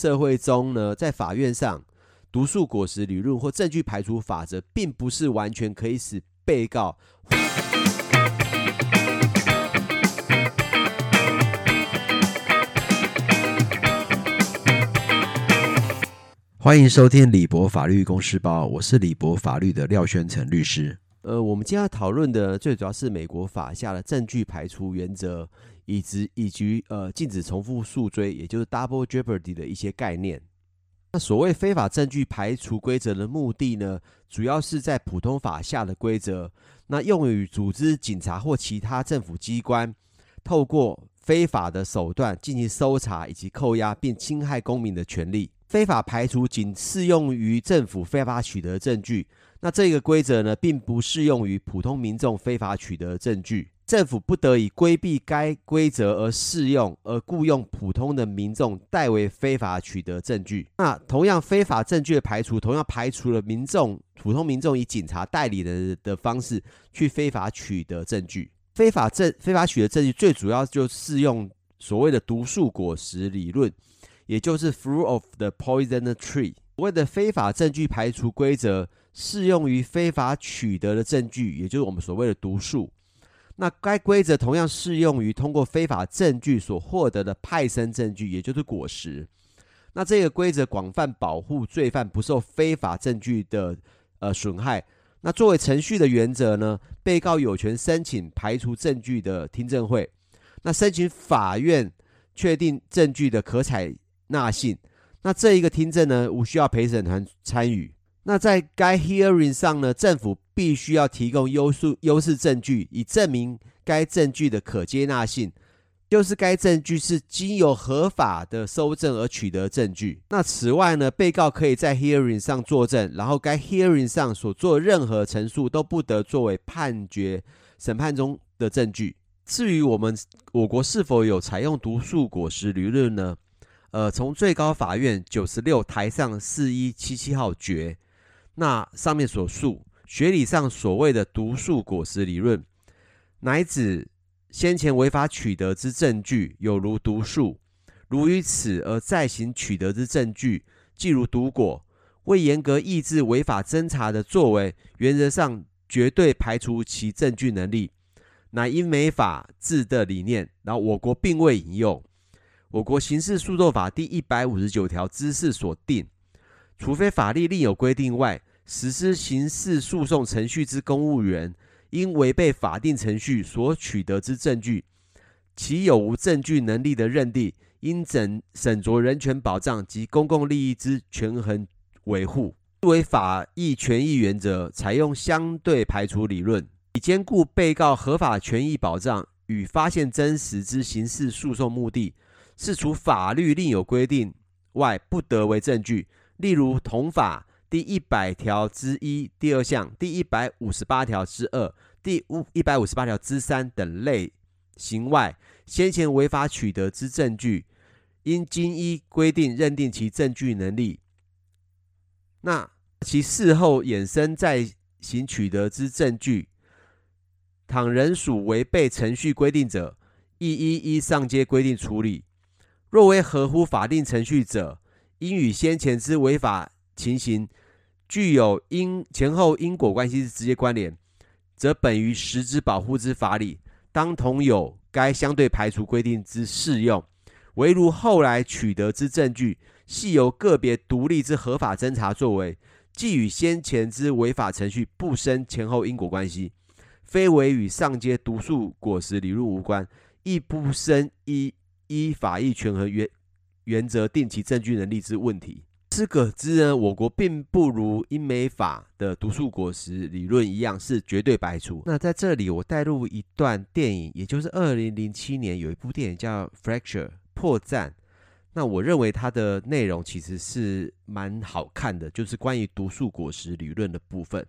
社会中呢，在法院上，毒素果实理论或证据排除法则，并不是完全可以使被告。欢迎收听李博法律公司报，我是李博法律的廖宣成律师。呃，我们今天要讨论的最主要是美国法下的证据排除原则，以及以及呃禁止重复诉追，也就是 double jeopardy 的一些概念。那所谓非法证据排除规则的目的呢，主要是在普通法下的规则，那用于组织警察或其他政府机关，透过非法的手段进行搜查以及扣押，并侵害公民的权利。非法排除仅适用于政府非法取得证据，那这个规则呢，并不适用于普通民众非法取得证据。政府不得以规避该规则而适用，而雇佣普通的民众代为非法取得证据。那同样，非法证据的排除，同样排除了民众普通民众以警察代理的的方式去非法取得证据。非法证非法取得证据，最主要就适用所谓的毒树果实理论。也就是 fruit of the poison tree。所谓的非法证据排除规则适用于非法取得的证据，也就是我们所谓的毒树。那该规则同样适用于通过非法证据所获得的派生证据，也就是果实。那这个规则广泛保护罪犯不受非法证据的呃损害。那作为程序的原则呢，被告有权申请排除证据的听证会，那申请法院确定证据的可采纳性，那这一个听证呢，无需要陪审团参与。那在该 hearing 上呢，政府必须要提供优势优势证据，以证明该证据的可接纳性，就是该证据是经由合法的搜证而取得证据。那此外呢，被告可以在 hearing 上作证，然后该 hearing 上所做任何陈述都不得作为判决审判中的证据。至于我们我国是否有采用毒素果实理论呢？呃，从最高法院九十六台上四一七七号决，那上面所述，学理上所谓的毒素果实理论，乃指先前违法取得之证据，有如毒素，如于此而再行取得之证据，即如毒果，为严格抑制违法侦查的作为，原则上绝对排除其证据能力，乃因美法治的理念，然后我国并未引用。我国刑事诉讼法第一百五十九条之四所定，除非法律另有规定外，实施刑事诉讼程序之公务员，因违背法定程序所取得之证据，其有无证据能力的认定，应审审酌人权保障及公共利益之权衡维护，为法益权益原则，采用相对排除理论，以兼顾被告合法权益保障与发现真实之刑事诉讼目的。是除法律另有规定外，不得为证据。例如，同法第一百条之一第二项、第一百五十八条之二、第五一百五十八条之三等类型外，先前违法取得之证据，应经依规定认定其证据能力。那其事后衍生再行取得之证据，倘仍属违背程序规定者，亦依依上阶规定处理。若为合乎法定程序者，应与先前之违法情形具有因前后因果关系之直接关联，则本于实质保护之法理，当同有该相对排除规定之适用。唯如后来取得之证据，系由个别独立之合法侦查作为，既与先前之违法程序不生前后因果关系，非为与上阶毒树果实理论无关，亦不生依。依法益权衡原原则定其证据能力之问题，是可知呢，我国并不如英美法的毒素果实理论一样是绝对排除。那在这里我带入一段电影，也就是二零零七年有一部电影叫《Fracture》破绽。那我认为它的内容其实是蛮好看的，就是关于毒素果实理论的部分。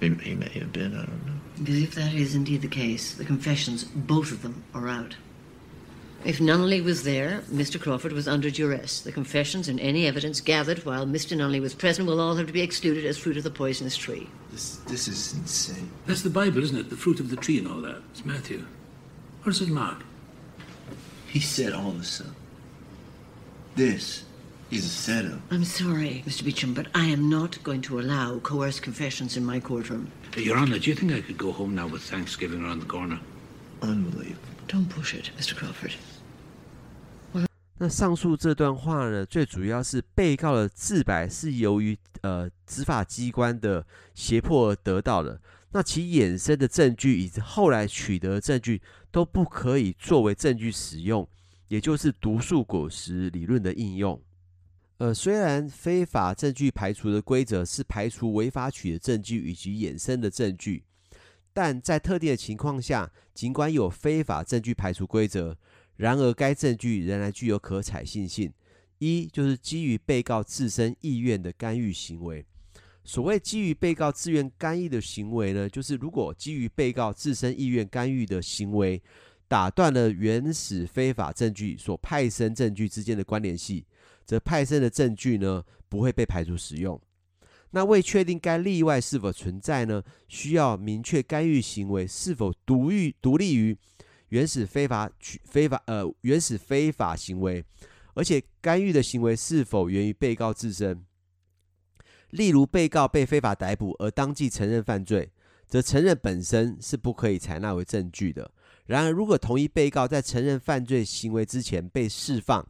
He may have been, I don't know. Because if that is indeed the case, the confessions, both of them, are out. If Nunnally was there, Mr. Crawford was under duress. The confessions and any evidence gathered while Mr. Nunnally was present will all have to be excluded as fruit of the poisonous tree. This, this is insane. That's the Bible, isn't it? The fruit of the tree and all that. It's Matthew. Or is it Mark? He said all of a sudden, this is a setup. I'm sorry, Mr. Beecham, but I am not going to allow coerced confessions in my courtroom. Your Honor, do you think I could go home now with Thanksgiving around the corner? Unbelievable. Don't push it, Mr. Crawford. 那上述这段话呢，最主要是被告的自白是由于呃执法机关的胁迫而得到的，那其衍生的证据以及后来取得的证据都不可以作为证据使用，也就是毒树果实理论的应用。呃，虽然非法证据排除的规则是排除违法取得证据以及衍生的证据，但在特定的情况下，尽管有非法证据排除规则。然而，该证据仍然具有可采信性。一就是基于被告自身意愿的干预行为。所谓基于被告自愿干预的行为呢，就是如果基于被告自身意愿干预的行为，打断了原始非法证据所派生证据之间的关联系，则派生的证据呢不会被排除使用。那为确定该例外是否存在呢，需要明确干预行为是否独立独立于。原始非法取非法呃原始非法行为，而且干预的行为是否源于被告自身？例如，被告被非法逮捕而当即承认犯罪，则承认本身是不可以采纳为证据的。然而，如果同一被告在承认犯罪行为之前被释放，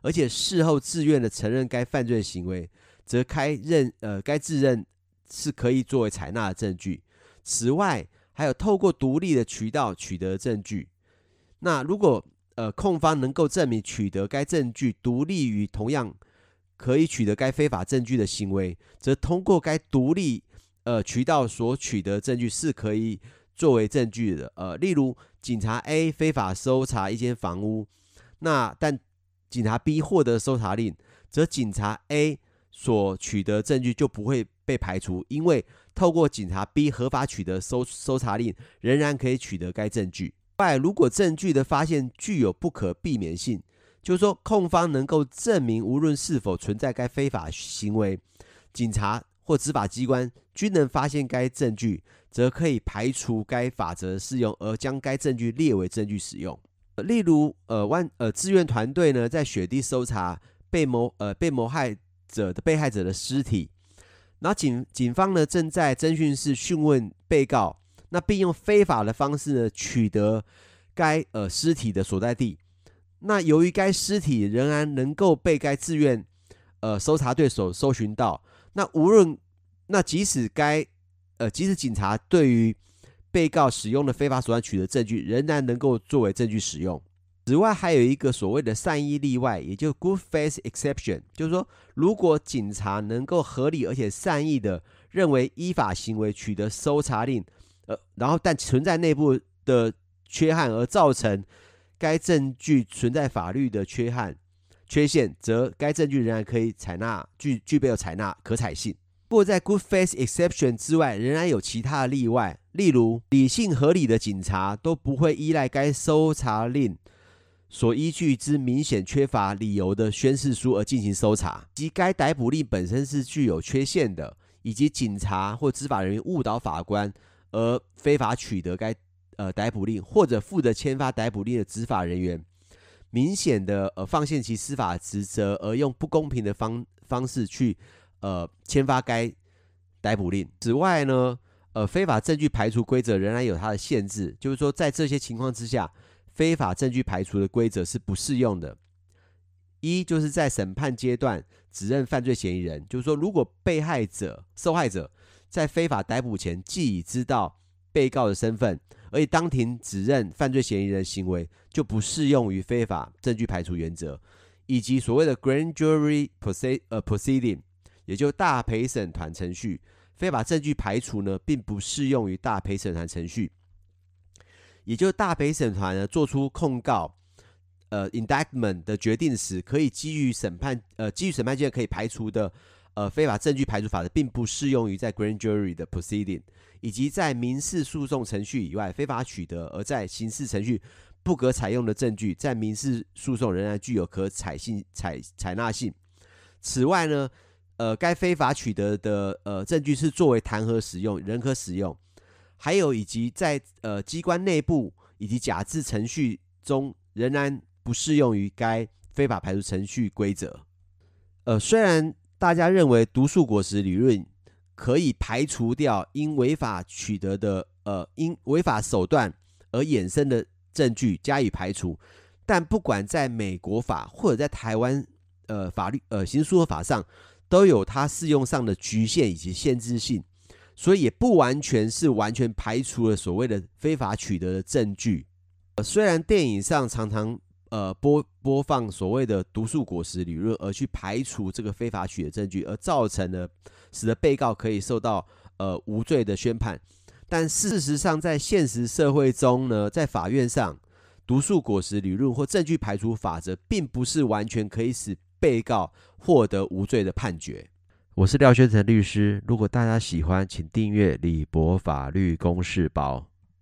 而且事后自愿的承认该犯罪行为，则该认呃该自认是可以作为采纳的证据。此外，还有透过独立的渠道取得证据。那如果呃控方能够证明取得该证据独立于同样可以取得该非法证据的行为，则通过该独立呃渠道所取得证据是可以作为证据的。呃，例如警察 A 非法搜查一间房屋，那但警察 B 获得搜查令，则警察 A 所取得证据就不会被排除，因为透过警察 B 合法取得搜搜查令，仍然可以取得该证据。外，如果证据的发现具有不可避免性，就是说控方能够证明，无论是否存在该非法行为，警察或执法机关均能发现该证据，则可以排除该法则适用，而将该证据列为证据使用。例如，呃，万呃，志愿团队呢，在雪地搜查被谋呃被谋害者的被害者的尸体，然后警警方呢正在侦讯室讯问被告。那并用非法的方式呢取得该呃尸体的所在地。那由于该尸体仍然能够被该自愿呃搜查队所搜寻到，那无论那即使该呃即使警察对于被告使用的非法手段取得证据，仍然能够作为证据使用。此外，还有一个所谓的善意例外，也就 good faith exception，就是说，如果警察能够合理而且善意的认为依法行为取得搜查令。呃，然后但存在内部的缺憾而造成该证据存在法律的缺憾、缺陷，则该证据仍然可以采纳，具具备有采纳可采性。不过，在 good faith exception 之外，仍然有其他的例外，例如理性合理的警察都不会依赖该搜查令所依据之明显缺乏理由的宣誓书而进行搜查，即该逮捕令本身是具有缺陷的，以及警察或执法人员误导法官。而非法取得该呃逮捕令，或者负责签发逮捕令的执法人员，明显的呃放弃其司法职责，而用不公平的方方式去呃签发该逮捕令。此外呢，呃非法证据排除规则仍然有它的限制，就是说在这些情况之下，非法证据排除的规则是不适用的。一就是在审判阶段指认犯罪嫌疑人，就是说如果被害者、受害者。在非法逮捕前，既已知道被告的身份，而且当庭指认犯罪嫌疑人行为，就不适用于非法证据排除原则，以及所谓的 grand jury proceeding，也就大陪审团程序，非法证据排除呢，并不适用于大陪审团程序，也就大陪审团呢做出控告，呃 indictment 的决定时，可以基于审判，呃基于审判阶段可以排除的。呃，非法证据排除法则并不适用于在 grand jury 的 proceeding，以及在民事诉讼程序以外非法取得而在刑事程序不可采用的证据，在民事诉讼仍然具有可采信采采纳性。此外呢，呃，该非法取得的呃证据是作为弹劾使用，仍可使用。还有以及在呃机关内部以及假释程序中，仍然不适用于该非法排除程序规则。呃，虽然大家认为毒素果实理论可以排除掉因违法取得的呃因违法手段而衍生的证据加以排除，但不管在美国法或者在台湾呃法律呃刑诉法上，都有它适用上的局限以及限制性，所以也不完全是完全排除了所谓的非法取得的证据。虽然电影上常常呃播播放所谓的毒素果实理论，而去排除这个非法取得证据，而造成了使得被告可以受到呃无罪的宣判，但事实上在现实社会中呢，在法院上，毒素果实理论或证据排除法则，并不是完全可以使被告获得无罪的判决。我是廖宣成律师，如果大家喜欢，请订阅李博法律公示包。